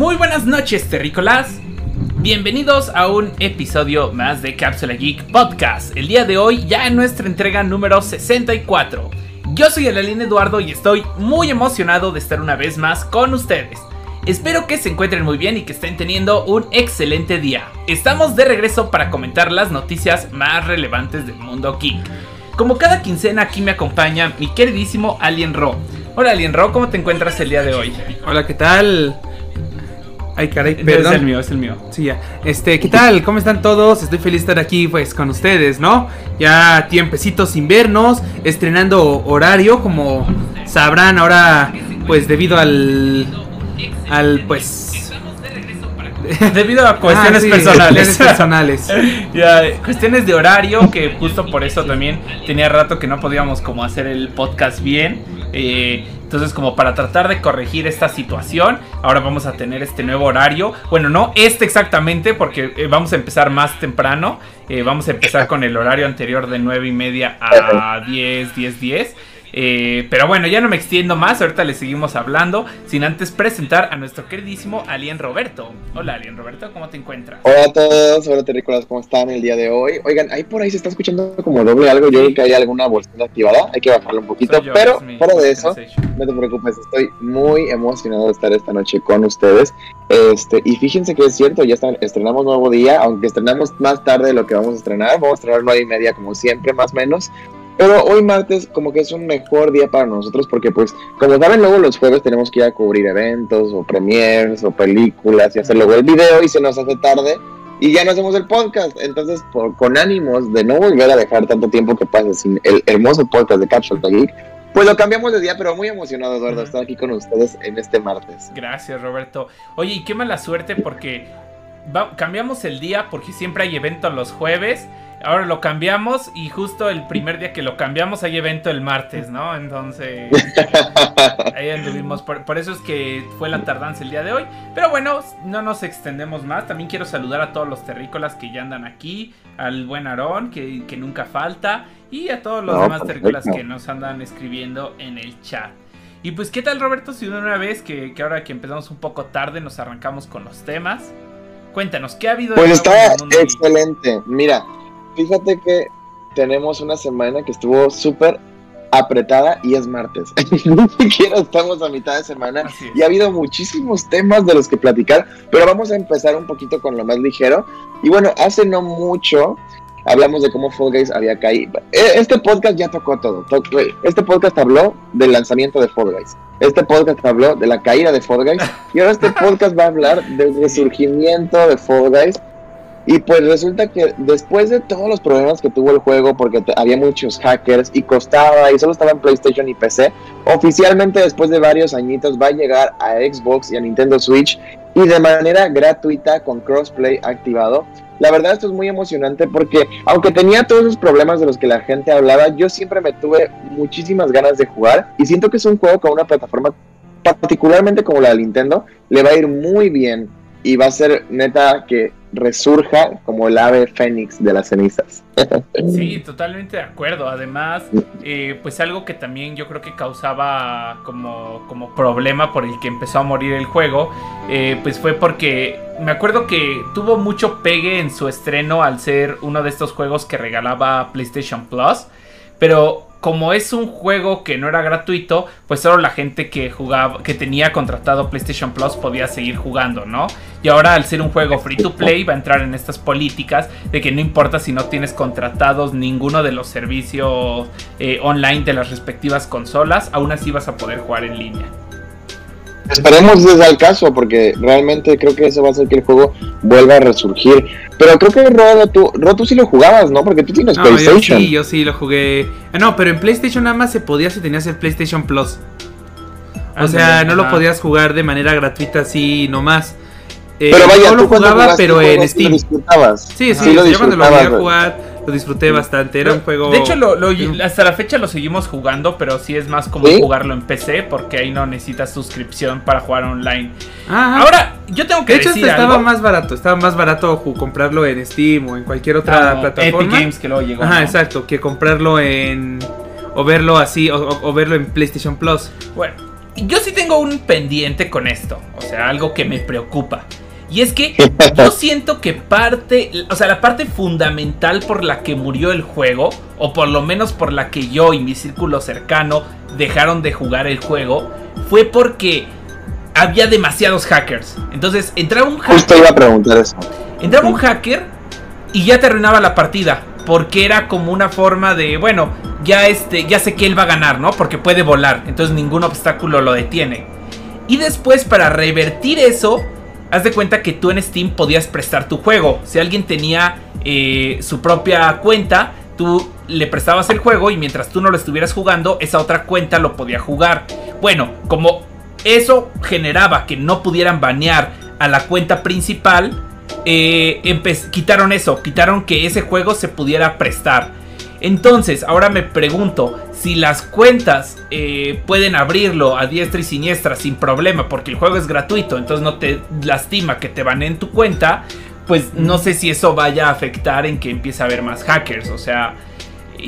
Muy buenas noches, terrícolas. Bienvenidos a un episodio más de Cápsula Geek Podcast. El día de hoy ya en nuestra entrega número 64. Yo soy Aline Eduardo y estoy muy emocionado de estar una vez más con ustedes. Espero que se encuentren muy bien y que estén teniendo un excelente día. Estamos de regreso para comentar las noticias más relevantes del mundo geek. Como cada quincena aquí me acompaña mi queridísimo Alien Ro. Hola Alien Ro, ¿cómo te encuentras el día de hoy? Hola, ¿qué tal? Ay, caray, perdón. Es el mío, es el mío. Sí, ya. Este, ¿qué tal? ¿Cómo están todos? Estoy feliz de estar aquí, pues, con ustedes, ¿no? Ya tiempecitos sin vernos, estrenando horario, como sabrán ahora, pues, debido al... Al, pues... Debido a cuestiones Ah, sí, personales. cuestiones personales. Ya, cuestiones de horario, que justo por eso también tenía rato que no podíamos como hacer el podcast bien. Eh, entonces, como para tratar de corregir esta situación, ahora vamos a tener este nuevo horario. Bueno, no este exactamente, porque eh, vamos a empezar más temprano. Eh, vamos a empezar con el horario anterior de 9 y media a 10, 10, 10. Eh, pero bueno, ya no me extiendo más, ahorita le seguimos hablando, sin antes presentar a nuestro queridísimo Alien Roberto. Hola Alien Roberto, ¿cómo te encuentras? Hola a todos, hola terrícolas, ¿cómo están el día de hoy? Oigan, ahí por ahí se está escuchando como doble algo, yo creo que hay alguna bolsita activada, hay que bajarlo un poquito, yo, pero fuera de eso, no te preocupes, estoy muy emocionado de estar esta noche con ustedes. Este, y fíjense que es cierto, ya está, estrenamos nuevo día, aunque estrenamos más tarde de lo que vamos a estrenar, vamos a estrenar nueve y media como siempre, más o menos. Pero hoy martes como que es un mejor día para nosotros porque pues como saben luego los jueves tenemos que ir a cubrir eventos o premiers o películas y hacer luego el video y se nos hace tarde y ya no hacemos el podcast. Entonces por, con ánimos de no volver a dejar tanto tiempo que pase sin el hermoso podcast de Capsule Geek, pues lo cambiamos de día pero muy emocionado Eduardo estar aquí con ustedes en este martes. Gracias, Roberto. Oye, y qué mala suerte porque va- cambiamos el día porque siempre hay evento los jueves. Ahora lo cambiamos y justo el primer día que lo cambiamos hay evento el martes, ¿no? Entonces ahí anduvimos. Por, por eso es que fue la tardanza el día de hoy. Pero bueno, no nos extendemos más. También quiero saludar a todos los terrícolas que ya andan aquí. Al buen Aarón, que, que nunca falta. Y a todos los No, demás perfecto. terrícolas que nos andan escribiendo en el chat. Y pues, ¿qué tal, Roberto? Si de una vez que, que ahora que empezamos un poco tarde nos arrancamos con los temas. Cuéntanos, ¿qué ha habido Pues está excelente. Mira, fíjate que tenemos una semana que estuvo súper apretada y es martes. Ni siquiera estamos a mitad de semana y ha habido muchísimos temas de los que platicar, pero vamos a empezar un poquito con lo más ligero. Y bueno, hace no mucho hablamos de cómo Fall Guys había caído. E- Este podcast ya tocó todo. To- Este podcast habló del lanzamiento de Fall Guys. Este podcast habló de la caída de Fall Guys. Y ahora este podcast va a hablar del resurgimiento de Fall Guys. Y pues resulta que después de todos los problemas que tuvo el juego, porque había muchos hackers y costaba y solo estaba en PlayStation y PC, oficialmente después de varios añitos va a llegar a Xbox y a Nintendo Switch y de manera gratuita con crossplay activado. La verdad esto es muy emocionante porque aunque tenía todos esos problemas de los que la gente hablaba, yo siempre me tuve muchísimas ganas de jugar y siento que es un juego con una plataforma particularmente como la de Nintendo, le va a ir muy bien y va a ser neta que resurja como el ave fénix de las cenizas. Sí, totalmente de acuerdo. Además, eh, pues algo que también yo creo que causaba como, como problema por el que empezó a morir el juego, eh, pues fue porque me acuerdo que tuvo mucho pegue en su estreno al ser uno de estos juegos que regalaba PlayStation Plus, pero como es un juego que no era gratuito, pues solo la gente que jugaba, que tenía contratado PlayStation Plus podía seguir jugando, ¿no? Y ahora al ser un juego free to play va a entrar en estas políticas de que no importa si no tienes contratados ninguno de los servicios eh, online de las respectivas consolas, aún así vas a poder jugar en línea. Esperemos desde el caso, porque realmente creo que eso va a hacer que el juego vuelva a resurgir. Pero creo que Rodo, tú, Ro, tú sí lo jugabas, ¿no? Porque tú tienes No, yo PlayStation. sí, yo sí lo jugué. Ah, no, pero en PlayStation nada más se podía si tenías el PlayStation Plus. O sea, no lo ajá. podías jugar de manera gratuita así nomás. Eh, Pero vaya, yo lo jugaba, jugaste pero en lo Steam. disfrutabas. Sí, Sí sí, lo yo cuando lo volví a jugar lo disfruté bastante. Era un juego. De hecho, lo- lo- Sí. hasta la fecha lo seguimos jugando, pero sí es más como ¿Sí? jugarlo en PC, porque ahí no necesitas suscripción para jugar online. Ajá. Ahora, yo tengo que de hecho, decir hasta estaba algo. más barato. Estaba más barato comprarlo en Steam o en cualquier otra Ah, plataforma. Epic Games que luego llegó. Ajá, ¿no? exacto. Que comprarlo en. O verlo así, o, o- o verlo en PlayStation Plus. Bueno, yo sí tengo un pendiente con esto, o sea, algo que me preocupa. Y es que yo siento que parte, o sea, la parte fundamental por la que murió el juego, o por lo menos por la que yo y mi círculo cercano dejaron de jugar el juego, fue porque había demasiados hackers. Entonces entraba un hacker. Justo iba a preguntar eso. Entraba un hacker y ya te arruinaba la partida. Porque era como una forma de, bueno, ya este, ya sé que él va a ganar, ¿no? Porque puede volar. Entonces ningún obstáculo lo detiene. Y después, para revertir eso, haz de cuenta que tú en Steam podías prestar tu juego. Si alguien tenía eh, su propia cuenta, tú le prestabas el juego y mientras tú no lo estuvieras jugando, esa otra cuenta lo podía jugar. Bueno, como eso generaba que no pudieran banear a la cuenta principal, eh, quitaron eso, quitaron que ese juego se pudiera prestar. Entonces, ahora me pregunto si las cuentas eh, pueden abrirlo a diestra y siniestra sin problema, porque el juego es gratuito, entonces no te lastima que te baneen tu cuenta, pues no sé si eso vaya a afectar en que empiece a haber más hackers. O sea,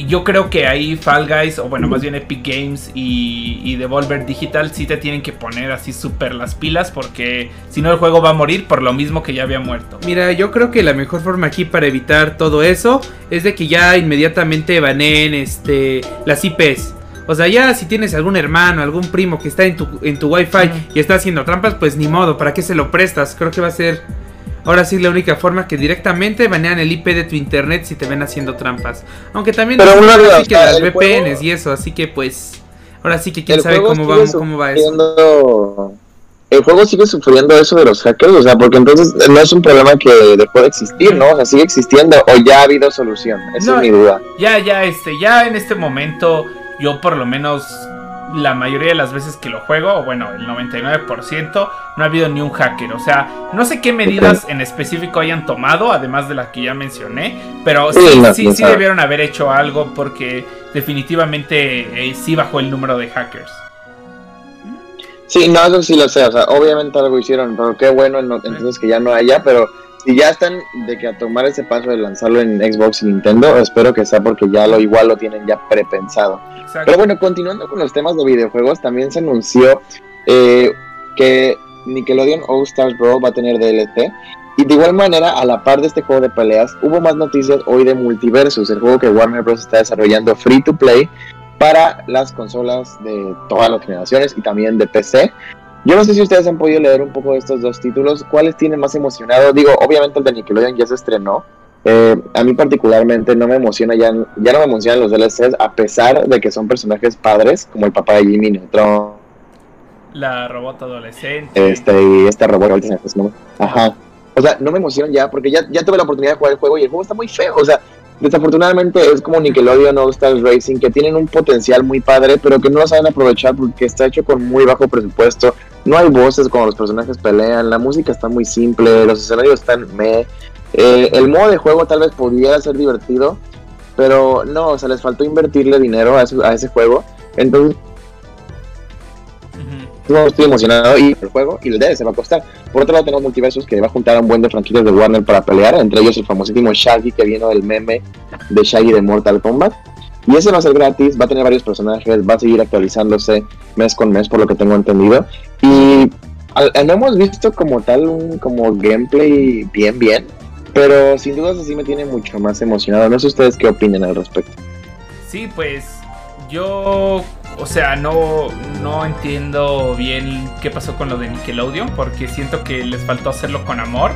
yo creo que ahí Fall Guys, o bueno, más bien Epic Games y, Devolver Digital sí te tienen que poner así súper las pilas porque si no el juego va a morir por lo mismo que ya había muerto. Mira, yo creo que la mejor forma aquí para evitar todo eso es de que ya inmediatamente baneen este, las IPs. O sea, ya si tienes algún hermano, algún primo que está en tu, en tu wifi y está haciendo trampas, pues ni modo, ¿para qué se lo prestas? Creo que va a ser Ahora sí, la única forma que directamente banean el IP de tu internet si te ven haciendo trampas. Aunque también Pero una así que las VPNs y eso, así que pues. Ahora sí que quién sabe cómo va, cómo va eso. El juego sigue sufriendo eso de los hackers, o sea, porque entonces no es un problema que dejó de existir, ¿no? O sea, sigue existiendo o ya ha habido solución. Esa es mi duda. Ya, ya, este, ya en este momento yo por lo menos la mayoría de las veces que lo juego, o bueno, el 99%, no ha habido ni un hacker. O sea, no sé qué medidas en específico hayan tomado, además de las que ya mencioné, pero sí, sí, sí, debieron haber hecho algo porque definitivamente eh, sí bajó el número de hackers. Sí, no, eso sí lo sé, o sea, obviamente algo hicieron, pero qué bueno entonces que ya no haya, pero si ya están de que a tomar ese paso de lanzarlo en Xbox y Nintendo, espero que sea porque ya lo igual lo tienen ya prepensado. Pero bueno, continuando con los temas de videojuegos, también se anunció eh, que Nickelodeon All Stars Brawl va a tener DLC. Y de igual manera, a la par de este juego de peleas, hubo más noticias hoy de Multiversus, el juego que Warner Bros. está desarrollando free to play para las consolas de todas las generaciones y también de PC. Yo no sé si ustedes han podido leer un poco de estos dos títulos. ¿Cuáles tienen más emocionado? Digo, obviamente el de Nickelodeon ya se estrenó. Eh, a mí particularmente no me emociona, ya, ya no me emocionan los DLCs, a pesar de que son personajes padres, como el papá de Jimmy Neutron. La robot adolescente. Este, y este robot, Ajá. O sea, no me emocionan ya, porque ya, ya tuve la oportunidad de jugar el juego y el juego está muy feo. O sea, desafortunadamente es como Nickelodeon All Stars Racing, que tienen un potencial muy padre, pero que no lo saben aprovechar porque está hecho con muy bajo presupuesto. No hay voces cuando los personajes pelean, la música está muy simple, los escenarios están me. Eh, el modo de juego tal vez pudiera ser divertido, pero no, o sea, les faltó invertirle dinero a ese, juego. Entonces, no estoy emocionado y el juego y el DLC se va a costar. Por otro lado tenemos Multiversus que va a juntar a un buen de franquicias de Warner para pelear, entre ellos el famosísimo Shaggy que vino del meme de Shaggy de Mortal Kombat. Y ese va a ser gratis, va a tener varios personajes, va a seguir actualizándose mes con mes por lo que tengo entendido. Y no hemos visto como tal un como gameplay bien bien, pero sin dudas así me tiene mucho más emocionado. No sé ustedes qué opinan al respecto. Sí, pues yo o sea, no, no entiendo bien qué pasó con lo de Nickelodeon, porque siento que les faltó hacerlo con amor.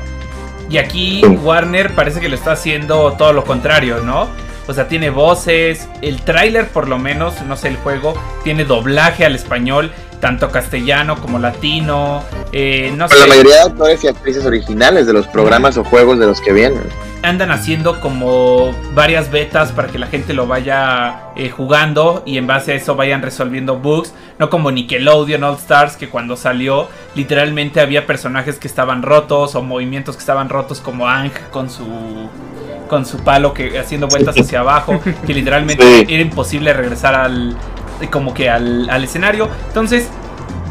Y aquí Warner parece que lo está haciendo todo lo contrario, ¿no? O sea, tiene voces, el tráiler por lo menos, no sé el juego, tiene doblaje al español, tanto castellano como latino. Eh, no sé. La mayoría de actores y actrices originales de los programas o juegos de los que vienen. Andan haciendo como varias betas para que la gente lo vaya eh, jugando y en base a eso vayan resolviendo bugs. No como Nickelodeon All Stars, que cuando salió literalmente había personajes que estaban rotos o movimientos que estaban rotos, como Ang con su con su palo que haciendo vueltas hacia abajo, que literalmente era imposible regresar al, como que al, escenario. Entonces,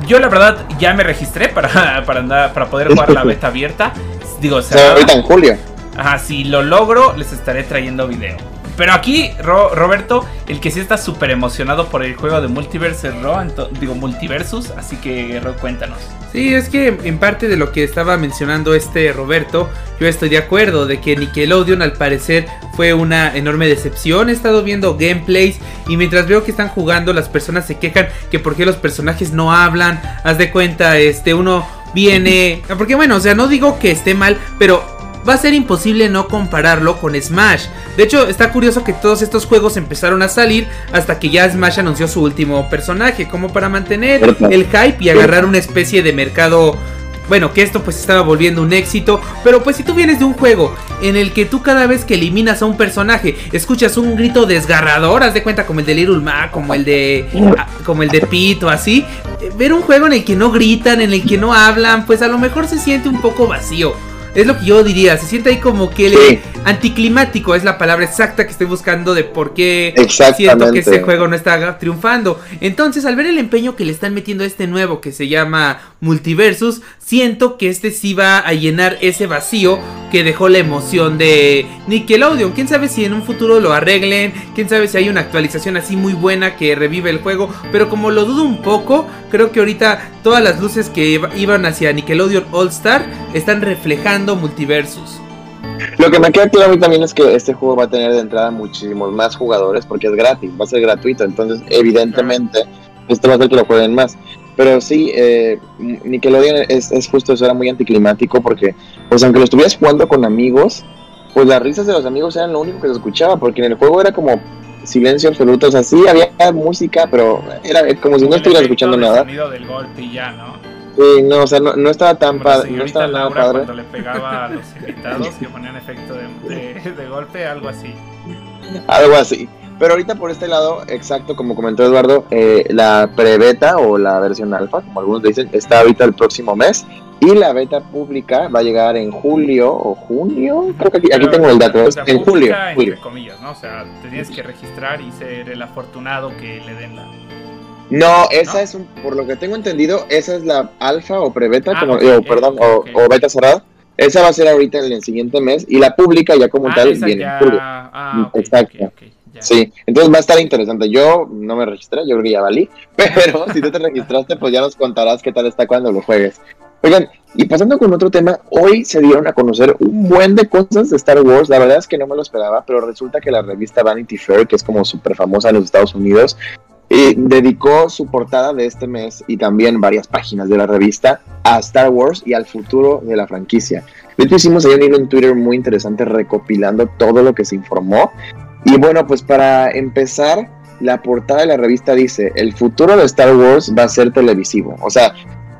yo la verdad ya me registré para, para, andar, para poder jugar la beta abierta. Digo, ahorita en julio. Ajá, si lo logro, les estaré trayendo video. Pero aquí, Roberto, el que sí está súper emocionado por el juego de Multiverse Ro, digo Multiversus, así que Ro, cuéntanos. Sí, es que en parte de lo que estaba mencionando este Roberto, yo estoy de acuerdo de que Nickelodeon al parecer fue una enorme decepción. He estado viendo gameplays y mientras veo que están jugando las personas se quejan que por qué los personajes no hablan. Haz de cuenta, este uno viene, porque bueno, o sea, no digo que esté mal, pero va a ser imposible no compararlo con Smash. De hecho, está curioso que todos estos juegos empezaron a salir hasta que ya Smash anunció su último personaje, como para mantener el hype y agarrar una especie de mercado bueno, que esto pues estaba volviendo un éxito, pero pues si tú vienes de un juego en el que tú cada vez que eliminas a un personaje escuchas un grito desgarrador, haz de cuenta como el de Little Mac, como el de ah, como el de Pito, así, eh, ver un juego en el que no gritan, en el que no hablan, pues a lo mejor se siente un poco vacío. Es lo que yo diría, se siente ahí como que el anticlimático es la palabra exacta que estoy buscando de por qué siento que ese juego no está triunfando. Entonces, al ver el empeño que le están metiendo a este nuevo que se llama Multiversus, siento que este sí va a llenar ese vacío que dejó la emoción de Nickelodeon. Quién sabe si en un futuro lo arreglen, quién sabe si hay una actualización así muy buena que revive el juego, pero como lo dudo un poco, creo que ahorita todas las luces que iban hacia Nickelodeon All Star están reflejando Multiversus. Lo que me queda claro a mí también es que este juego va a tener de entrada muchísimos más jugadores porque es gratis, va a ser gratuito, entonces evidentemente esto va a hacer que lo jueguen más. Pero sí, eh, Nickelodeon es, es justo eso, era muy anticlimático porque, pues aunque lo estuvieras jugando con amigos, pues las risas de los amigos eran lo único que se escuchaba, porque en el juego era como silencio absoluto, o sea, sí había música, pero era como si no estuvieras escuchando nada. El sonido del golpe y ya, ¿no? Sí, no, o sea, no, no estaba tan padre. No estaba nada padre. Cuando le pegaba a los invitados que ponían efecto de, de, golpe, algo así. Algo así. Pero ahorita por este lado, exacto, como comentó Eduardo, eh, la pre-beta o la versión alfa, como algunos dicen, está ahorita el próximo mes. Y la beta pública va a llegar en julio o junio. Creo que aquí, tengo el dato. en julio. Entre comillas, ¿no? O sea, tenías que registrar y ser el afortunado que le den la. No, esa es un, por lo que tengo entendido, esa es la alfa o pre-beta, ah, como, perdón, o, beta cerrada. Esa va a ser ahorita en el siguiente mes y la pública ya como ah, tal viene en julio. Ah, Exacto. Sí, entonces va a estar interesante. Yo no me registré, yo creo que ya valí, pero si tú te registraste, pues ya nos contarás qué tal está cuando lo juegues. Oigan, y pasando con otro tema, hoy se dieron a conocer un buen de cosas de Star Wars. La verdad es que no me lo esperaba, pero resulta que la revista Vanity Fair, que es como súper famosa en los Estados Unidos, eh, dedicó su portada de este mes y también varias páginas de la revista a Star Wars y al futuro de la franquicia. De hecho, hicimos ahí un hilo Twitter muy interesante recopilando todo lo que se informó. Y bueno, pues para empezar, la portada de la revista dice, el futuro de Star Wars va a ser televisivo. O sea,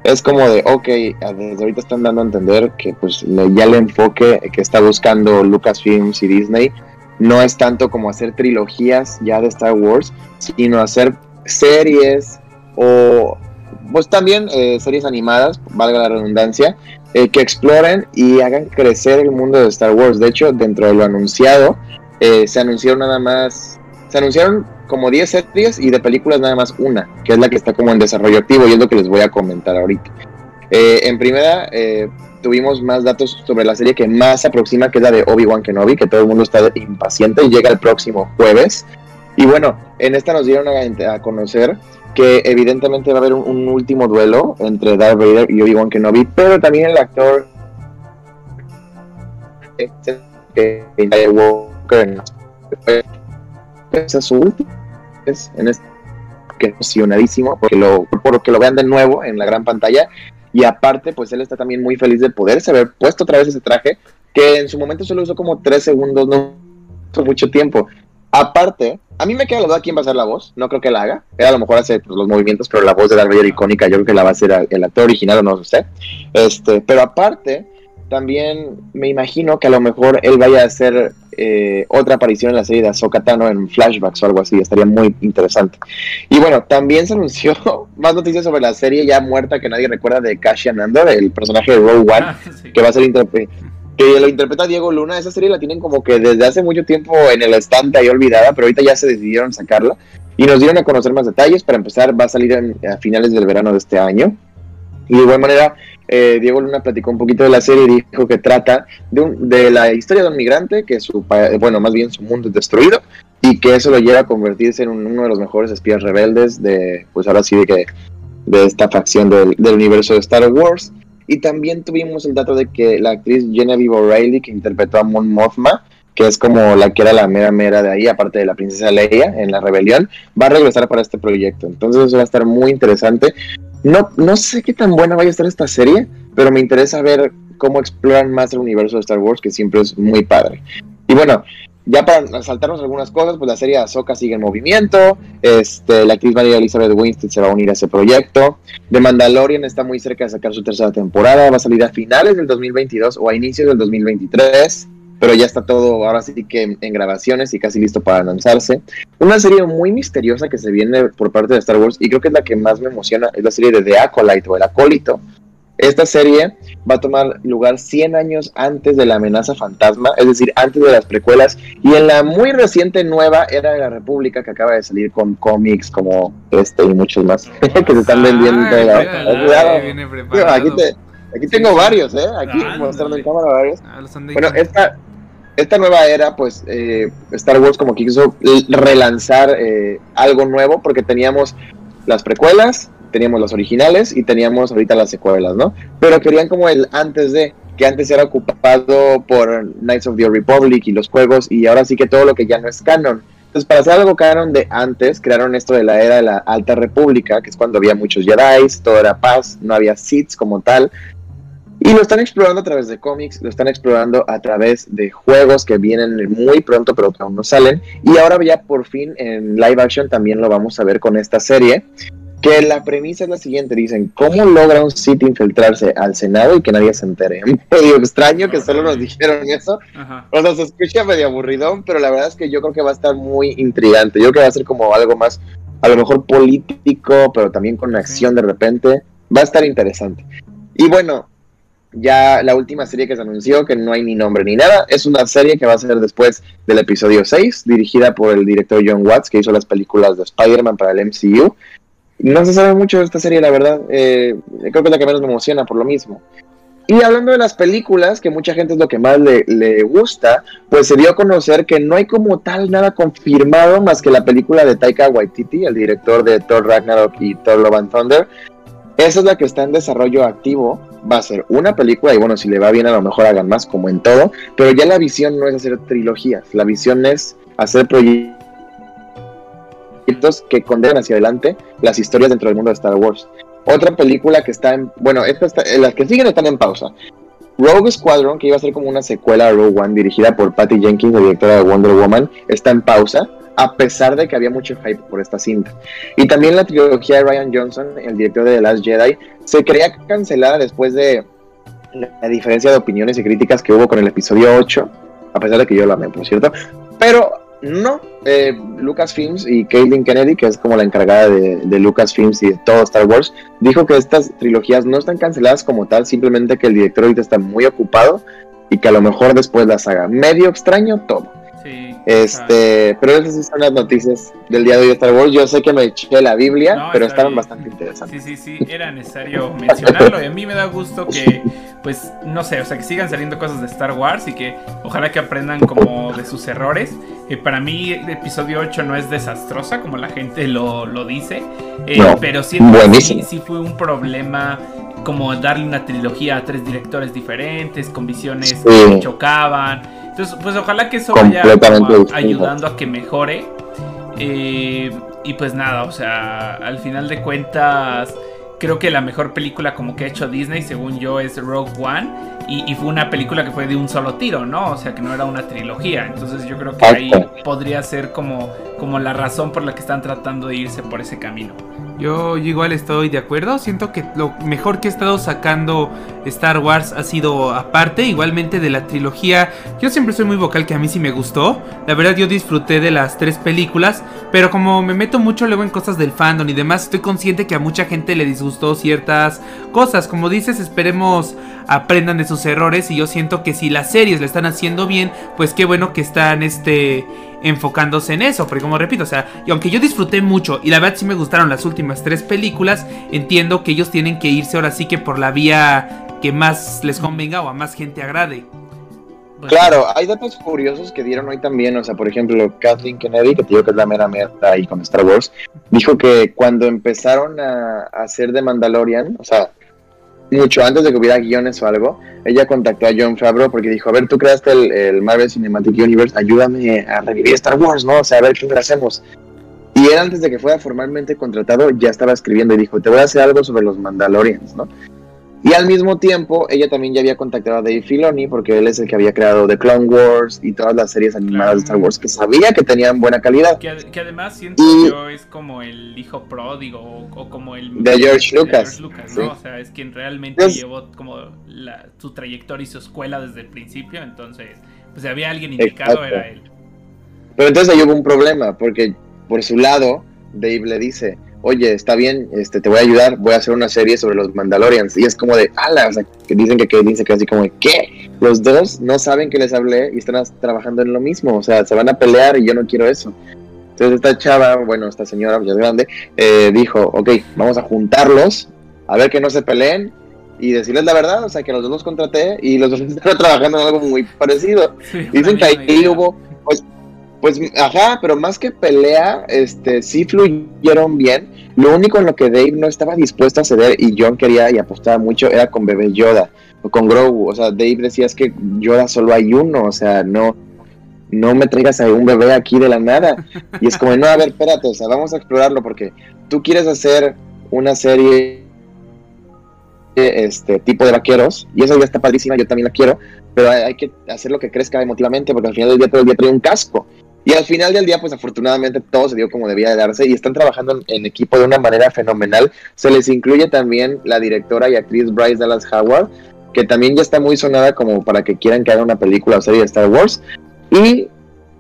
es como de, ok, desde ahorita están dando a entender que pues ya el enfoque que está buscando Lucasfilms y Disney no es tanto como hacer trilogías ya de Star Wars, sino hacer series o pues también eh, series animadas, valga la redundancia, eh, que exploren y hagan crecer el mundo de Star Wars. De hecho, dentro de lo anunciado, eh, se anunciaron nada más, se anunciaron como 10 series y de películas nada más una, que es la que está como en desarrollo activo y es lo que les voy a comentar ahorita. Eh, en primera, tuvimos más datos sobre la serie que más se aproxima, que es la de Obi-Wan Kenobi, que todo el mundo está impaciente y llega el próximo jueves. Y bueno, en esta nos dieron a, conocer que evidentemente va a haber un, último duelo entre Darth Vader y Obi-Wan Kenobi, pero también el actor que es su último en este emocionadísimo porque lo, por que lo vean de nuevo en la gran pantalla y aparte pues él está también muy feliz de poderse haber puesto otra vez ese traje que en su momento solo usó como tres segundos no mucho tiempo. Aparte a mí me queda la duda quién va a ser la voz no creo que la haga. Él a lo mejor hace pues, los movimientos pero la voz de Darth Vader icónica yo creo que la va a hacer el actor original o no sé. Este pero aparte también me imagino que a lo mejor él vaya a hacer eh, otra aparición en la serie de Ahsoka Tano en flashbacks o algo así, estaría muy interesante. Y bueno, también se anunció más noticias sobre la serie ya muerta que nadie recuerda de Cassian Andor, el personaje de Rogue One, ah, que va a ser que lo interpreta Diego Luna. Esa serie la tienen como que desde hace mucho tiempo en el estante ahí olvidada, pero ahorita ya se decidieron sacarla y nos dieron a conocer más detalles. Para empezar, va a salir a finales del verano de este año. Y de igual manera, eh, Diego Luna platicó un poquito de la serie y dijo que trata de, la historia de un migrante que su, bueno, más bien su mundo es destruido y que eso lo lleva a convertirse en uno de los mejores espías rebeldes de, pues ahora sí de que de esta facción del, del universo de Star Wars. Y también tuvimos el dato de que la actriz Genevieve O'Reilly, que interpretó a Mon Mothma, que es como la que era la mera mera de ahí, aparte de la princesa Leia en la rebelión, va a regresar para este proyecto. Entonces eso va a estar muy interesante. No, no sé qué tan buena vaya a estar esta serie, pero me interesa ver cómo exploran más el universo de Star Wars, que siempre es muy padre. Y bueno, ya para saltarnos algunas cosas, pues la serie Ahsoka sigue en movimiento, este, la actriz María Elizabeth Winstead se va a unir a ese proyecto, The Mandalorian está muy cerca de sacar su tercera temporada, va a salir a finales del 2022 o a inicios del 2023, pero ya está todo ahora sí que en, grabaciones y casi listo para lanzarse. Una serie muy misteriosa que se viene por parte de Star Wars y creo que es la que más me emociona, es la serie de The Acolyte o El Acólito. Esta serie va a tomar lugar 100 años antes de la amenaza fantasma, es decir, antes de las precuelas, y en la muy reciente nueva era de la República que acaba de salir con cómics como este y muchos más que se están vendiendo. aquí, tengo varios, ¿eh? Aquí mostrando en cámara varios. Ah, bueno, esta, esta nueva era, pues eh, Star Wars como que quiso relanzar eh, algo nuevo porque teníamos las precuelas, teníamos las originales y teníamos ahorita las secuelas, ¿no? Pero querían como el antes de, que antes era ocupado por Knights of the Republic y los juegos y ahora sí que todo lo que ya no es canon. Entonces, para hacer algo canon de antes, crearon esto de la era de la Alta República, que es cuando había muchos Jedi, todo era paz, no había Sith como tal, y lo están explorando a través de cómics, lo están explorando a través de juegos que vienen muy pronto, pero que aún no salen. Y ahora ya por fin en live action también lo vamos a ver con esta serie. Que la premisa es la siguiente, dicen, ¿cómo logra un Sith infiltrarse al Senado y que nadie se entere? Medio extraño que solo nos dijeron eso. O sea, se escucha medio aburridón, pero la verdad es que yo creo que va a estar muy intrigante. Yo creo que va a ser como algo más, a lo mejor político, pero también con acción de repente. Va a estar interesante. Y bueno, ya la última serie que se anunció, que no hay ni nombre ni nada, es una serie que va a ser después del episodio 6, dirigida por el director John Watts, que hizo las películas de Spider-Man para el MCU. No se sabe mucho de esta serie, la verdad. Eh, creo que es la que menos me emociona por lo mismo. Y hablando de las películas, que mucha gente es lo que más le, le, gusta, pues se dio a conocer que no hay como tal nada confirmado más que la película de Taika Waititi, el director de Thor Ragnarok y Thor Love and Thunder, esa es la que está en desarrollo activo. Va a ser una película y bueno, si le va bien a lo mejor hagan más como en todo. Pero ya la visión no es hacer trilogías. La visión es hacer proyectos que condenen hacia adelante las historias dentro del mundo de Star Wars. Otra película que está en... Bueno, esta las que siguen están en pausa. Rogue Squadron, que iba a ser como una secuela a Rogue One dirigida por Patty Jenkins, la directora de Wonder Woman, está en pausa a pesar de que había mucho hype por esta cinta. Y también la trilogía de Ryan Johnson, el director de The Last Jedi, se creía cancelada después de la diferencia de opiniones y críticas que hubo con el episodio 8, a pesar de que yo lo amé, por cierto. Pero no, eh, Lucasfilms y Caitlin Kennedy, que es como la encargada de, de Lucasfilms y de todo Star Wars, dijo que estas trilogías no están canceladas como tal, simplemente que el director ahorita está muy ocupado y que a lo mejor después las haga. Medio extraño todo. Este, pero esas sí son las noticias del día de hoy de Star Wars. Yo sé que me eché la Biblia, pero estaban bastante interesantes. Sí, sí, sí, era necesario mencionarlo. Y a mí me da gusto que, pues, no sé, o sea, que sigan saliendo cosas de Star Wars y que ojalá que aprendan como de sus errores. Eh, para mí, el episodio 8 no es desastrosa, como la gente lo, lo dice, eh, pero sí, sí, sí fue un problema como darle una trilogía a tres directores diferentes, con visiones que chocaban. Entonces, pues ojalá que eso vaya ayudando a que mejore. Eh, y pues nada, o sea, al final de cuentas, creo que la mejor película como que ha hecho Disney, según yo, es Rogue One. Y, fue una película que fue de un solo tiro, ¿no? O sea, que no era una trilogía. Entonces yo creo que ahí podría ser como, como la razón por la que están tratando de irse por ese camino. Yo, igual estoy de acuerdo. Siento que lo mejor que he estado sacando Star Wars ha sido aparte, igualmente de la trilogía. Yo siempre soy muy vocal que a mí sí me gustó. La verdad yo disfruté de las tres películas, pero como me meto mucho luego en cosas del fandom y demás, estoy consciente que a mucha gente le disgustó ciertas cosas. Como dices, esperemos aprendan de sus errores y yo siento que si las series le están haciendo bien, pues qué bueno que están este enfocándose en eso, porque como repito, o sea, y aunque yo disfruté mucho y la verdad sí me gustaron las últimas tres películas, entiendo que ellos tienen que irse ahora sí que por la vía que más les convenga o a más gente agrade. Claro, hay datos curiosos que dieron hoy también, o sea, por ejemplo, Kathleen Kennedy, que te digo que es la mera mierda ahí con Star Wars, dijo que cuando empezaron a, hacer de Mandalorian, o sea, mucho antes de que hubiera guiones o algo, ella contactó a John Favreau porque dijo, a ver, tú creaste el, Marvel Cinematic Universe, ayúdame a revivir Star Wars, ¿no? O sea, a ver qué hacemos. Y él antes de que fuera formalmente contratado ya estaba escribiendo y dijo, te voy a hacer algo sobre los Mandalorians, ¿no? Y al mismo tiempo, ella también ya había contactado a Dave Filoni, porque él es el que había creado The Clone Wars y todas las series animadas de Star Wars, que sabía que tenían buena calidad. Que, además siento yo es como el hijo pródigo o, como el... De George Lucas. ¿no? O sea, es quien realmente llevó como su trayectoria y su escuela desde el principio, entonces, pues si había alguien indicado, era él. Pero entonces ahí hubo un problema, porque por su lado, Dave le dice oye, está bien, este, te voy a ayudar, voy a hacer una serie sobre los Mandalorians. Y es como de, ala, o sea, que dicen que, que dice que así como de, ¿qué? Los dos no saben que les hablé y están trabajando en lo mismo, o sea, se van a pelear y yo no quiero eso. Entonces esta chava, bueno, esta señora ya es grande, eh, dijo, ok, vamos a juntarlos, a ver que no se peleen y decirles la verdad, o sea, que los dos los contraté y los dos están trabajando en algo muy parecido. Dicen que ahí hubo, pues, ajá, pero más que pelea, este, sí fluyeron bien. Lo único en lo que Dave no estaba dispuesto a ceder y John quería y apostaba mucho era con Bebé Yoda o con Grogu. O sea, Dave decía es que Yoda solo hay uno, o sea, no, no me traigas a un bebé aquí de la nada. Y es como, no, a ver, espérate, o sea, vamos a explorarlo porque tú quieres hacer una serie este tipo de vaqueros y esa ya está padrísima, yo también la quiero, pero hay, que hacer lo que crezca emotivamente porque al final del día todo el día trae un casco y al final del día, pues afortunadamente todo se dio como debía de darse y están trabajando en, equipo de una manera fenomenal. Se les incluye también la directora y actriz Bryce Dallas Howard, que también ya está muy sonada como para que quieran que haga una película o serie de Star Wars. Y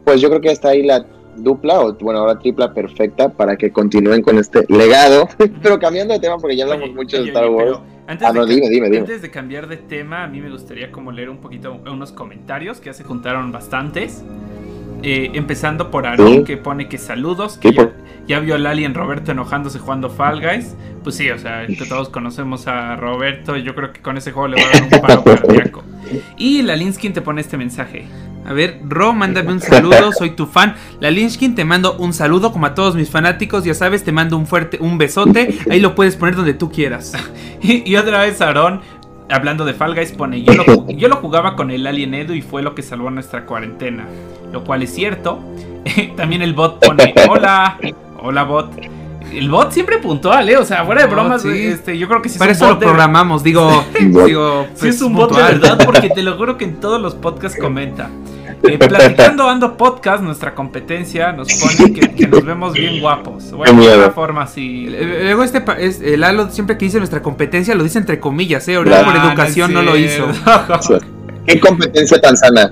pues yo creo que está ahí la dupla, o bueno, ahora tripla perfecta para que continúen con este legado. pero cambiando de tema, porque ya hablamos mucho de Star Wars. Antes, ah, de, dime, dime, dime. antes de cambiar de tema, a mí me gustaría como leer un poquito unos comentarios que ya se juntaron bastantes. Eh, empezando por Aaron, que pone que saludos, que ya, vio a Lali en Roberto enojándose jugando Fall Guys. Pues sí, o sea, que todos conocemos a Roberto, yo creo que con ese juego le va a dar un paro cardíaco. Y la Linskin te pone este mensaje. A ver, Ro, mándame un saludo, soy tu fan. La Linskin te mando un saludo, como a todos mis fanáticos, ya sabes, te mando un fuerte, un besote. Ahí lo puedes poner donde tú quieras. y, y otra vez, Aaron, hablando de Fall Guys, pone, yo lo, yo lo jugaba con el Alien Edu y fue lo que salvó nuestra cuarentena. Lo cual es cierto. También el bot pone, hola, hola bot. El bot siempre puntual, ¿eh? O sea, fuera de bromas, este, yo creo que sí Para eso lo programamos, digo, digo sí es pues, un bot de verdad, porque te lo juro que en todos los podcasts comenta. Eh, platicando Ando Podcast, nuestra competencia, nos pone que, nos vemos bien guapos. Bueno, de alguna forma así. Luego este es, el Lalo siempre que dice nuestra competencia lo dice entre comillas, ¿eh? Ahora por educación no, lo hizo. ¿Qué competencia tan sana?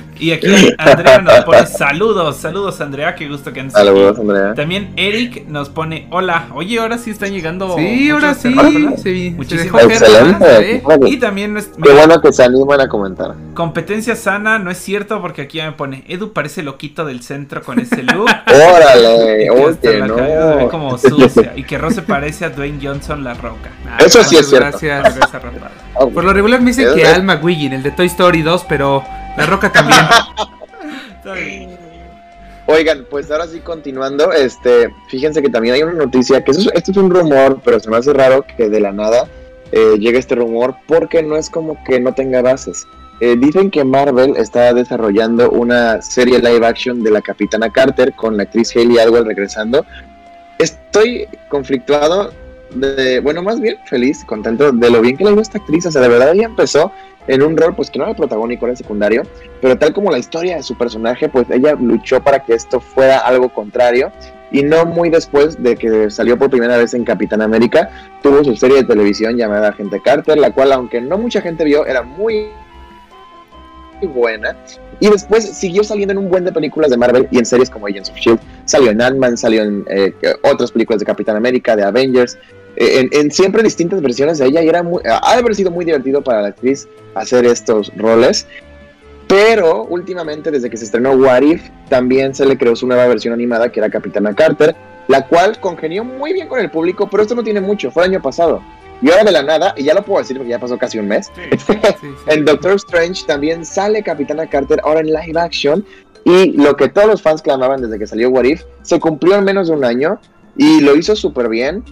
Y aquí Andrea nos pone saludos, saludos Andrea, qué gusto que andes Saludos Andrea. También Eric nos pone hola. Oye, ahora sí están llegando. Sí, ahora sí. sí. Muchísimas Excelente. Y también Qué bueno que se animan a comentar. Competencia sana, no es cierto porque aquí me pone Edu parece loquito del centro con ese look. Órale, oye, no. Ve como sucia y que Rose parece a Dwayne Johnson la roca. Eso sí es cierto. Gracias. Por lo regular me dicen que Alma Wiggin, el de Toy Story 2, pero la Roca también. Oigan, pues ahora sí continuando, este, fíjense que también hay una noticia, que esto, es un rumor, pero se me hace raro que de la nada eh, llegue este rumor, porque no es como que no tenga bases. Eh, dicen que Marvel está desarrollando una serie live action de la Capitana Carter con la actriz Haley Atwell regresando. Estoy conflictuado, de, bueno, más bien feliz, contento de lo bien que le dio esta actriz. O sea, de verdad ella empezó en un rol pues que no era protagónico, era secundario, pero tal como la historia de su personaje, pues ella luchó para que esto fuera algo contrario y no muy después de que salió por primera vez en Capitán América, tuvo su serie de televisión llamada Agente Carter, la cual aunque no mucha gente vio, era muy buena. Y después siguió saliendo en un buen de películas de Marvel y en series como Agents of Shield. Salió en Ant-Man, salió en eh, otras películas de Capitán América, de Avengers. En, en siempre distintas versiones de ella y era muy, ha de haber sido muy divertido para la actriz hacer estos roles. Pero últimamente, desde que se estrenó What If, también se le creó su nueva versión animada que era Capitana Carter, la cual congenió muy bien con el público, pero esto no tiene mucho, fue el año pasado. Y ahora de la nada, y ya lo puedo decir porque ya pasó casi un mes, Sí, sí, sí. en Doctor Strange también sale Capitana Carter ahora en live action. Y lo que todos los fans clamaban desde que salió What If, se cumplió en menos de un año y lo hizo súper bien.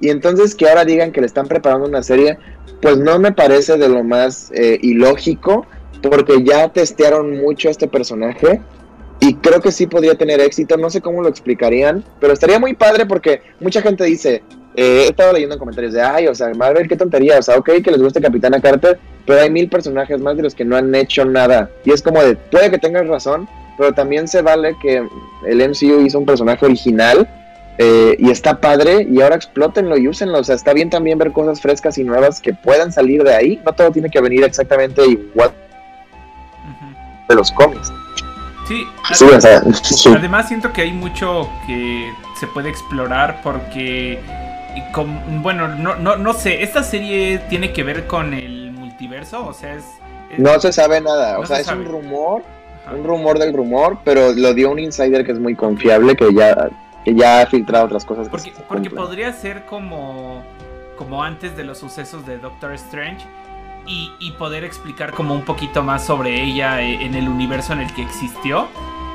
Y entonces que ahora digan que le están preparando una serie, pues no me parece de lo más eh, ilógico, porque ya testearon mucho a este personaje y creo que sí podría tener éxito. No sé cómo lo explicarían, pero estaría muy padre porque mucha gente dice, eh, he estado leyendo en comentarios de, ay, o sea, Marvel, qué tontería, o sea, ok, que les guste Capitana Carter, pero hay mil personajes más de los que no han hecho nada. Y es como de, puede que tengas razón, pero también se vale que el MCU hizo un personaje original eh, y está padre y ahora explótenlo y úsenlo. O sea, está bien también ver cosas frescas y nuevas que puedan salir de ahí. No todo tiene que venir exactamente igual de los cómics. Sí, Sí, o sea, sí. Además siento que hay mucho que se puede explorar porque, con- bueno, no, no, no sé, esta serie tiene que ver con el multiverso, o sea, es... es- no se sabe nada. No O sea, se es sabe. un rumor, Ajá. un rumor del rumor, pero lo dio un insider que es muy confiable, que ya, que ya ha filtrado otras cosas. que Porque, podría ser como, como antes de los sucesos de Doctor Strange y, y poder explicar como un poquito más sobre ella eh, en el universo en el que existió.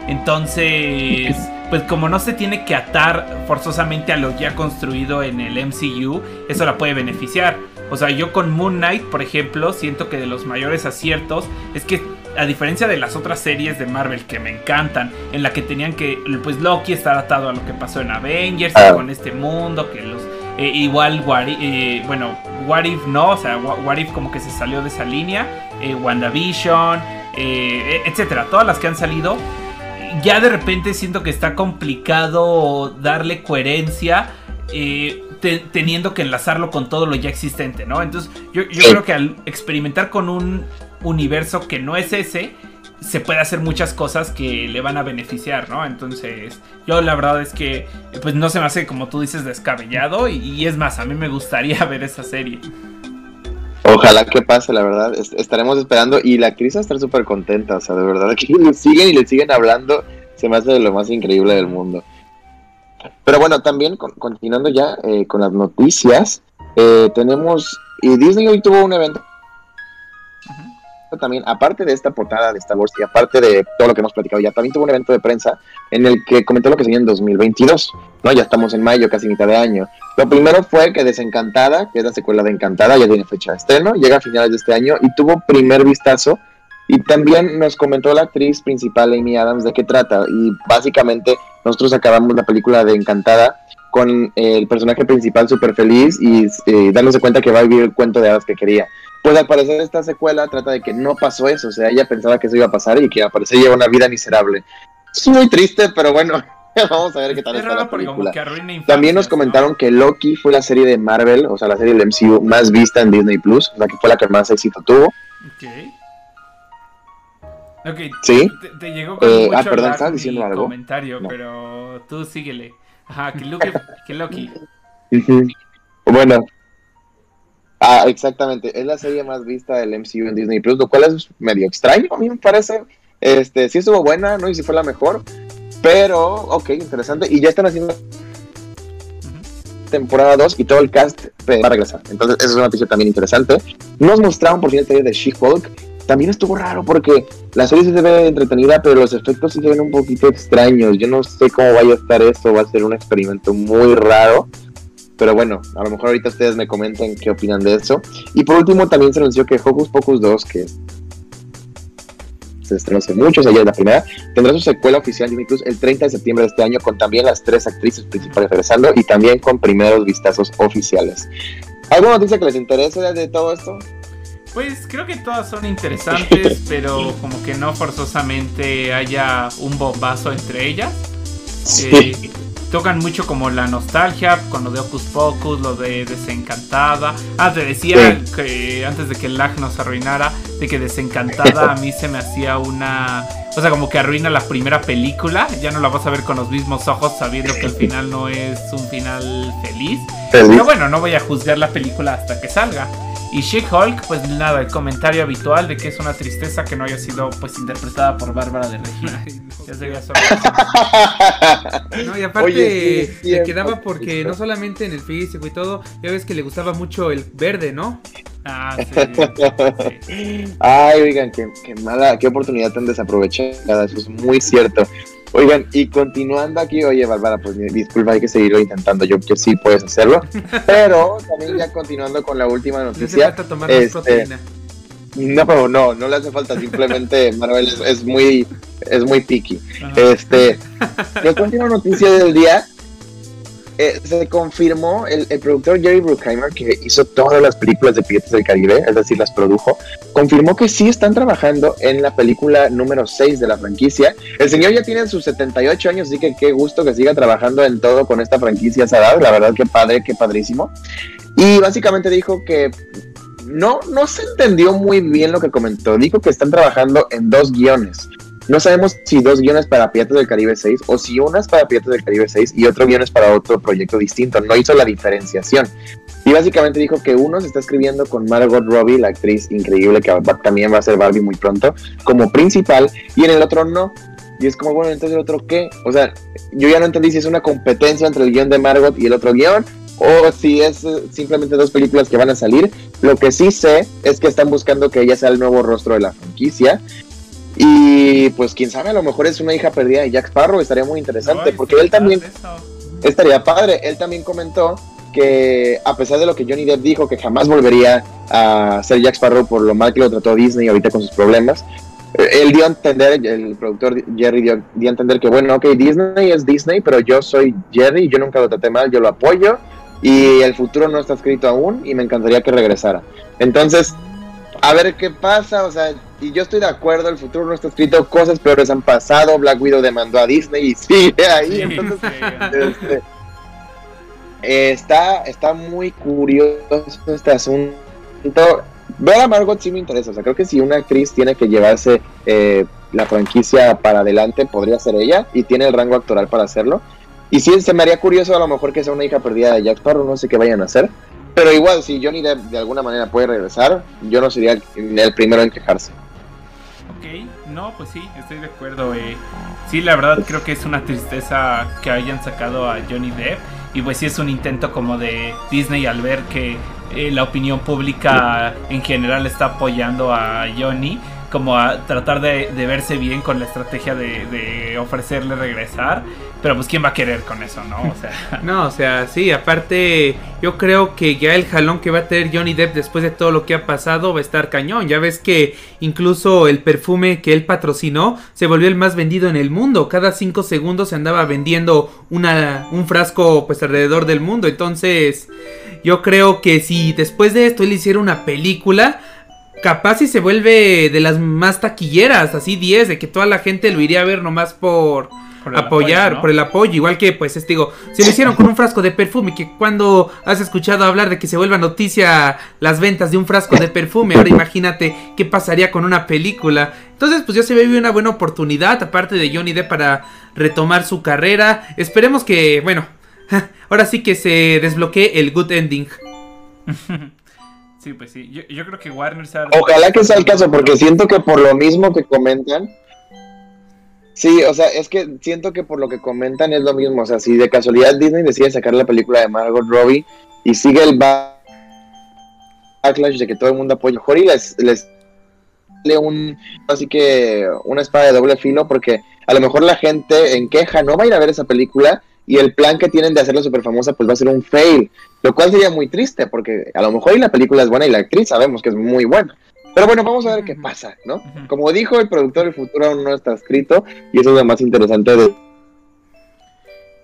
Entonces, pues como no se tiene que atar forzosamente a lo ya construido en el MCU, eso la puede beneficiar. O sea, yo con Moon Knight, por ejemplo, siento que de los mayores aciertos es que a diferencia de las otras series de Marvel que me encantan, en la que tenían que, pues Loki estar atado a lo que pasó en Avengers, Ah. con este mundo, que los... eh, igual, What If- eh, bueno, What If no, o sea, What, If como que se salió de esa línea, eh, WandaVision, eh, etcétera, todas las que han salido, ya de repente siento que está complicado darle coherencia. eh, te- teniendo que enlazarlo con todo lo ya existente, ¿no? Entonces, yo, yo Sí. creo que al experimentar con un universo que no es ese, se puede hacer muchas cosas que le van a beneficiar, ¿no? Entonces, yo la verdad es que, pues no se me hace, como tú dices, descabellado. Y, y es más, a mí me gustaría ver esa serie. Ojalá que pase, la verdad. est- estaremos esperando y la actriz va a estar súper contenta. O sea, de verdad, que le siguen y le siguen hablando. Se me hace de lo más increíble del mundo. Pero bueno, también con- continuando ya eh, con las noticias, eh, tenemos. Y Disney hoy tuvo un evento. También, aparte de esta portada de Star Wars y aparte de todo lo que hemos platicado ya, también tuvo un evento de prensa en el que comentó lo que sería en 2022, ¿no? Ya estamos en mayo, casi mitad de año. Lo primero fue que Desencantada, que es la secuela de Encantada, ya tiene fecha de estreno, llega a finales de este año y tuvo primer vistazo. Y también nos comentó la actriz principal, Amy Adams, de qué trata. Y básicamente nosotros acabamos la película de Encantada con eh, el personaje principal súper feliz y eh, dándose cuenta que va a vivir el cuento de hadas que quería. Pues al parecer esta secuela trata de que no pasó eso, o sea, ella pensaba que eso iba a pasar y que al parecer lleva una vida miserable. Es muy triste, pero bueno, vamos a ver qué tal Es está la película. infancias, También nos ¿no? comentaron que Loki fue la serie de Marvel, o sea, la serie del MCU más vista en Disney Plus, la que fue la que más éxito tuvo. Ok. Ok, Sí. te, te llegó con Eh, mucho ah, perdón, lag ¿estabas mi diciendo algo? comentario, No. pero tú síguele. Ajá, que Loki, que Loki. Bueno. Ah, exactamente. Es la serie más vista del MCU en Disney Plus, lo cual es medio extraño, a mí me parece. Este, sí estuvo buena, no sé si fue la mejor, pero ok, interesante. Y ya están haciendo temporada 2 y todo el cast va a regresar. Entonces, esa es una noticia también interesante. Nos mostraron por fin el trailer de She-Hulk. También estuvo raro porque la serie se ve entretenida, pero los efectos se ven un poquito extraños. Yo no sé cómo vaya a estar esto, va a ser un experimento muy raro. Pero bueno, a lo mejor ahorita ustedes me comenten qué opinan de eso. Y por último, también se anunció que Hocus Pocus 2, que se estrenó hace muchos, ayer la primera, tendrá su secuela oficial Disney Plus el 30 de septiembre de este año, con también las tres actrices principales regresando y también con primeros vistazos oficiales. ¿Alguna noticia que les interese de todo esto? Pues creo que todas son interesantes, pero como que no forzosamente haya un bombazo entre ellas. Eh, tocan mucho como la nostalgia, con lo de Ocus Pocus, lo de Desencantada. Ah, te decía que antes de que el lag nos arruinara, de que Desencantada a mí se me hacía una, O sea, como que arruina la primera película. Ya no la vas a ver con los mismos ojos sabiendo que el final no es un final feliz. Pero bueno, no voy a juzgar la película hasta que salga. Y She-Hulk, pues nada, el comentario habitual de que es una tristeza que no haya sido pues interpretada por Bárbara de Regina. ya sería solo. no, y aparte le quedaba porque no solamente en el físico y todo, ya ves que le gustaba mucho el verde, ¿no? Ah, sí. Ay, oigan, qué, qué, mala, qué oportunidad tan desaprovechada, eso es muy cierto. Oigan, y continuando aquí, oye, Bárbara, pues disculpa, hay que seguirlo intentando. Yo que sí puedes hacerlo. Pero también ya continuando con la última noticia. No tomar este, proteína. No, no, no le hace falta. Simplemente Marvel es, muy, es muy picky. Este, la última noticia del día eh, se confirmó el, productor Jerry Bruckheimer, que hizo todas las películas de Piratas del Caribe, es decir, las produjo, confirmó que sí están trabajando en la película número 6 de la franquicia. El señor ya tiene sus 78 años, así que qué gusto que siga trabajando en todo con esta franquicia. La verdad, qué padre, qué padrísimo. Y básicamente dijo que no, no se entendió muy bien lo que comentó. Dijo que están trabajando en dos guiones. No sabemos si dos guiones para Piratas del Caribe 6 o si una es para Piratas del Caribe 6 y otro guion es para otro proyecto distinto. No hizo la diferenciación. Y básicamente dijo que uno se está escribiendo con Margot Robbie, la actriz increíble que también va a ser Barbie muy pronto, como principal, y en el otro no. Y es como, bueno, entonces el otro qué? O sea, yo ya no entendí si es una competencia entre el guion de Margot y el otro guion, o si es eh, simplemente dos películas que van a salir. Lo que sí sé es que están buscando que ella sea el nuevo rostro de la franquicia. Y pues quién sabe, a lo mejor es una hija perdida de Jack Sparrow, estaría muy interesante, porque él también estaría padre, él también comentó que a pesar de lo que Johnny Depp dijo, que jamás volvería a ser Jack Sparrow por lo mal que lo trató Disney ahorita con sus problemas, eh, él dio a entender, el productor Jerry dio, dio, a entender que bueno, ok, Disney es Disney, pero yo soy Jerry, yo nunca lo traté mal, yo lo apoyo y el futuro no está escrito aún y me encantaría que regresara. Entonces, a ver qué pasa, o sea, y yo estoy de acuerdo, el futuro no está escrito, cosas peores han pasado, Black Widow demandó a Disney y sigue ahí, entonces este, está, está muy curioso este asunto. Ver a Margot sí me interesa, o sea, creo que si una actriz tiene que llevarse eh, la franquicia para adelante, podría ser ella, y tiene el rango actoral para hacerlo. Y sí, se me haría curioso a lo mejor que sea una hija perdida de Jack Sparrow, no sé qué vayan a hacer. Pero igual, si Johnny Depp de alguna manera puede regresar, yo no sería el primero en quejarse. Ok, no, pues sí, estoy de acuerdo. Eh. Sí, la verdad creo que es una tristeza que hayan sacado a Johnny Depp. Y pues sí es un intento como de Disney al ver que eh, la opinión pública en general está apoyando a Johnny como a tratar de, verse bien con la estrategia de, ofrecerle regresar. Pero pues quién va a querer con eso, ¿no? O sea. No, o sea, sí, aparte yo creo que ya el jalón que va a tener Johnny Depp después de todo lo que ha pasado va a estar cañón. Ya ves que incluso el perfume que él patrocinó se volvió el más vendido en el mundo. Cada cinco segundos se andaba vendiendo una, un frasco pues alrededor del mundo. Entonces yo creo que si después de esto él hiciera una película capaz si se vuelve de las más taquilleras, así 10, de que toda la gente lo iría a ver nomás por, apoyar, por el apoyo, igual que pues este, digo, si lo hicieron con un frasco de perfume, que cuando has escuchado hablar de que se vuelva noticia las ventas de un frasco de perfume, ahora imagínate qué pasaría con una película. Entonces, pues ya se ve una buena oportunidad, aparte de Johnny Depp para retomar su carrera. Esperemos que, bueno, ahora sí que se desbloquee el good ending. Sí, pues sí. Yo, creo que Warner se Ojalá que sea el caso, porque siento que por lo mismo que comentan. Sí, o sea, es que siento que por lo que comentan es lo mismo. O sea, si de casualidad Disney decide sacar la película de Margot Robbie y sigue el backlash de que todo el mundo apoya, mejor y les, les un así que una espada de doble filo porque a lo mejor la gente en queja no va a ir a ver esa película y el plan que tienen de hacerla súper famosa pues va a ser un fail, lo cual sería muy triste porque a lo mejor la película es buena y la actriz sabemos que es muy buena. Pero bueno, vamos a ver qué pasa, ¿no? Como dijo el productor, el futuro aún no está escrito y eso es lo más interesante de...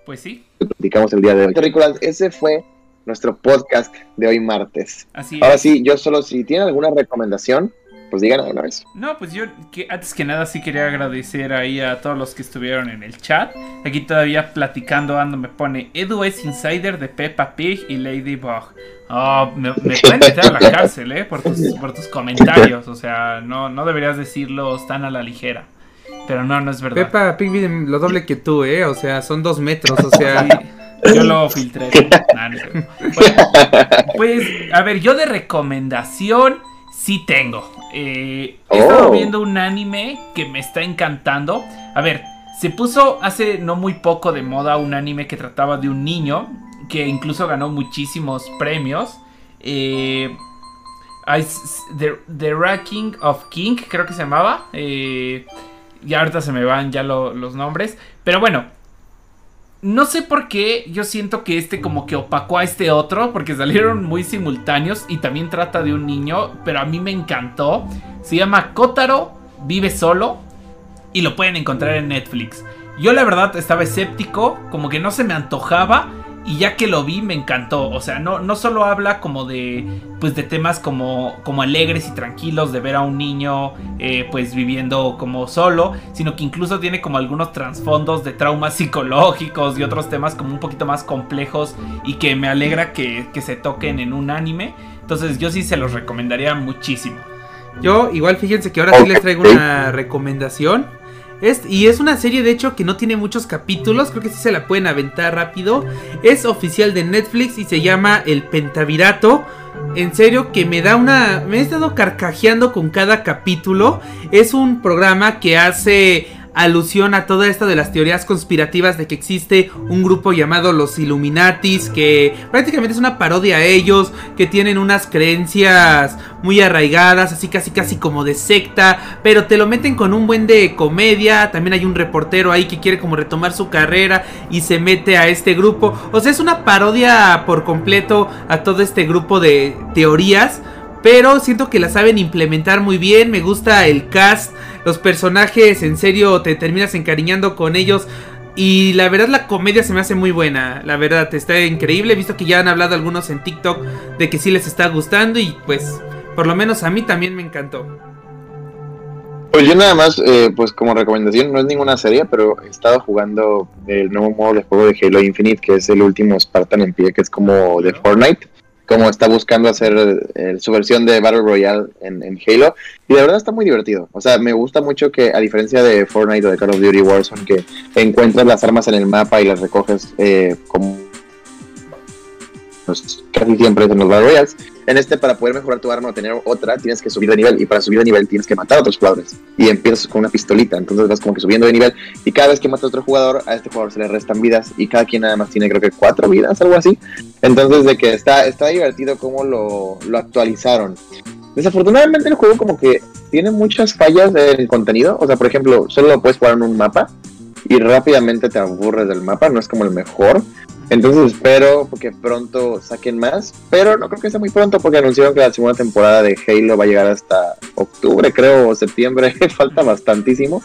Pues sí. Que platicamos el día de hoy. ese fue nuestro podcast de hoy martes. Así Ahora sí, yo solo si tienen alguna recomendación, pues digan alguna vez. No, pues yo que antes que nada sí quería agradecer ahí a todos los que estuvieron en el chat. Aquí todavía platicando ando me pone Edu es insider de Peppa Pig y Ladybug. Oh, me, me pueden meter a la cárcel, eh, por tus, por tus comentarios. O sea, no, no deberías decirlos tan a la ligera. Pero no, no es verdad. Peppa Pig mide lo doble que tú, ¿eh? O sea, son dos metros, o sea... Yo lo filtré. Nah, no sé. Bueno, pues, a ver, yo de recomendación sí tengo. Eh, he estado Oh. viendo un anime que me está encantando. A ver, se puso hace no muy poco de moda un anime que trataba de un niño que incluso ganó muchísimos premios. Eh, The, The Ranking of King, creo que se llamaba. Eh, y ahorita se me van ya lo- los nombres. Pero bueno, no sé por qué yo siento que este como que opacó a este otro, porque salieron muy simultáneos y también trata de un niño, pero a mí me encantó. Se llama Kotaro, vive solo y lo pueden encontrar en Netflix. Yo la verdad estaba escéptico, como que no se me antojaba y ya que lo vi me encantó. O sea, no, no solo habla como de pues de temas como, como alegres y tranquilos de ver a un niño eh, pues viviendo como solo, sino que incluso tiene como algunos trasfondos de traumas psicológicos y otros temas como un poquito más complejos y que me alegra que, que se toquen en un anime. Entonces yo sí se los recomendaría muchísimo. Yo, igual, fíjense que ahora sí les traigo una recomendación. Es, y es una serie, de hecho, que no tiene muchos capítulos. Creo que sí se la pueden aventar rápido. Es oficial de Netflix y se llama El Pentavirato. En serio, que me da una. Me he estado carcajeando con cada capítulo. Es un programa que hace alusión a toda esta de las teorías conspirativas de que existe un grupo llamado los Illuminatis, que prácticamente es una parodia a ellos, que tienen unas creencias muy arraigadas, así casi casi como de secta, pero te lo meten con un buen de comedia, también hay un reportero ahí que quiere como retomar su carrera y se mete a este grupo, o sea, es una parodia por completo a todo este grupo de teorías. Pero siento que la saben implementar muy bien. Me gusta el cast. Los personajes, en serio, te terminas encariñando con ellos. Y la verdad, la comedia se me hace muy buena. La verdad, está increíble. He visto que ya han hablado algunos en TikTok de que sí les está gustando. Y pues, por lo menos a mí también me encantó. Pues yo nada más, eh, pues como recomendación, no es ninguna serie, pero he estado jugando el nuevo modo de juego de Halo Infinite, que es el último Spartan en pie, que es como de Fortnite, como está buscando hacer eh, su versión de Battle Royale en, en Halo, y de verdad está muy divertido. O sea, me gusta mucho que, a diferencia de Fortnite o de Call of Duty Warzone, que encuentras las armas en el mapa y las recoges eh, como pues, casi siempre es en los Battle Royales. En este, para poder mejorar tu arma o tener otra, tienes que subir de nivel. Y para subir de nivel tienes que matar a otros jugadores. Y empiezas con una pistolita. Entonces vas como que subiendo de nivel. Y cada vez que matas a otro jugador, a este jugador se le restan vidas. Y cada quien nada más tiene, creo que cuatro vidas, algo así. Entonces, de que está, está divertido cómo lo, lo actualizaron. Desafortunadamente, el juego, como que tiene muchas fallas en el contenido. O sea, por ejemplo, solo lo puedes jugar en un mapa. Y rápidamente te aburres del mapa. No es como el mejor. Entonces espero que pronto saquen más, pero no creo que sea muy pronto porque anunciaron que la segunda temporada de Halo va a llegar hasta octubre, creo, o septiembre, falta bastantísimo.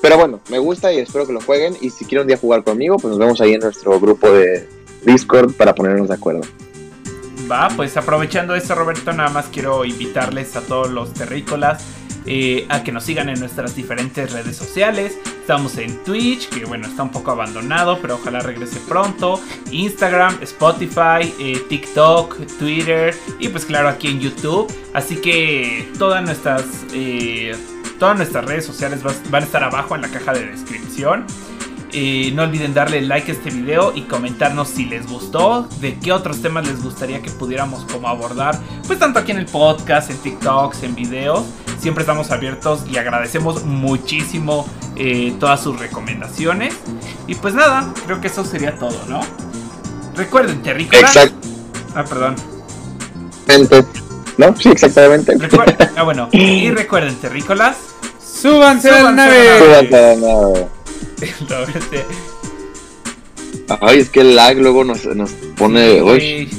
Pero bueno, me gusta y espero que lo jueguen y si quieren un día jugar conmigo, pues nos vemos ahí en nuestro grupo de Discord para ponernos de acuerdo. Va, pues aprovechando esto, Roberto, nada más quiero invitarles a todos los terrícolas eh, a que nos sigan en nuestras diferentes redes sociales. Estamos en Twitch, que bueno, está un poco abandonado, pero ojalá regrese pronto. Instagram, Spotify, eh, TikTok, Twitter y pues claro aquí en YouTube. Así que todas nuestras, eh, todas nuestras redes sociales van a estar abajo en la caja de descripción. Eh, no olviden darle like a este video y comentarnos si les gustó, de qué otros temas les gustaría que pudiéramos como abordar, pues tanto aquí en el podcast, en TikToks, en videos. Siempre estamos abiertos y agradecemos muchísimo eh, todas sus recomendaciones. Y pues nada, creo que eso sería todo, ¿no? Recuerden, terrícolas. Ah, perdón. ¿No? Sí, exactamente. Recuer- ah, bueno. Y recuerden, terrícolas. ¡Súbanse a la Súbanse a la nave! Súbanse a la nave. Ay, es que el lag luego nos, nos pone... sí, uy.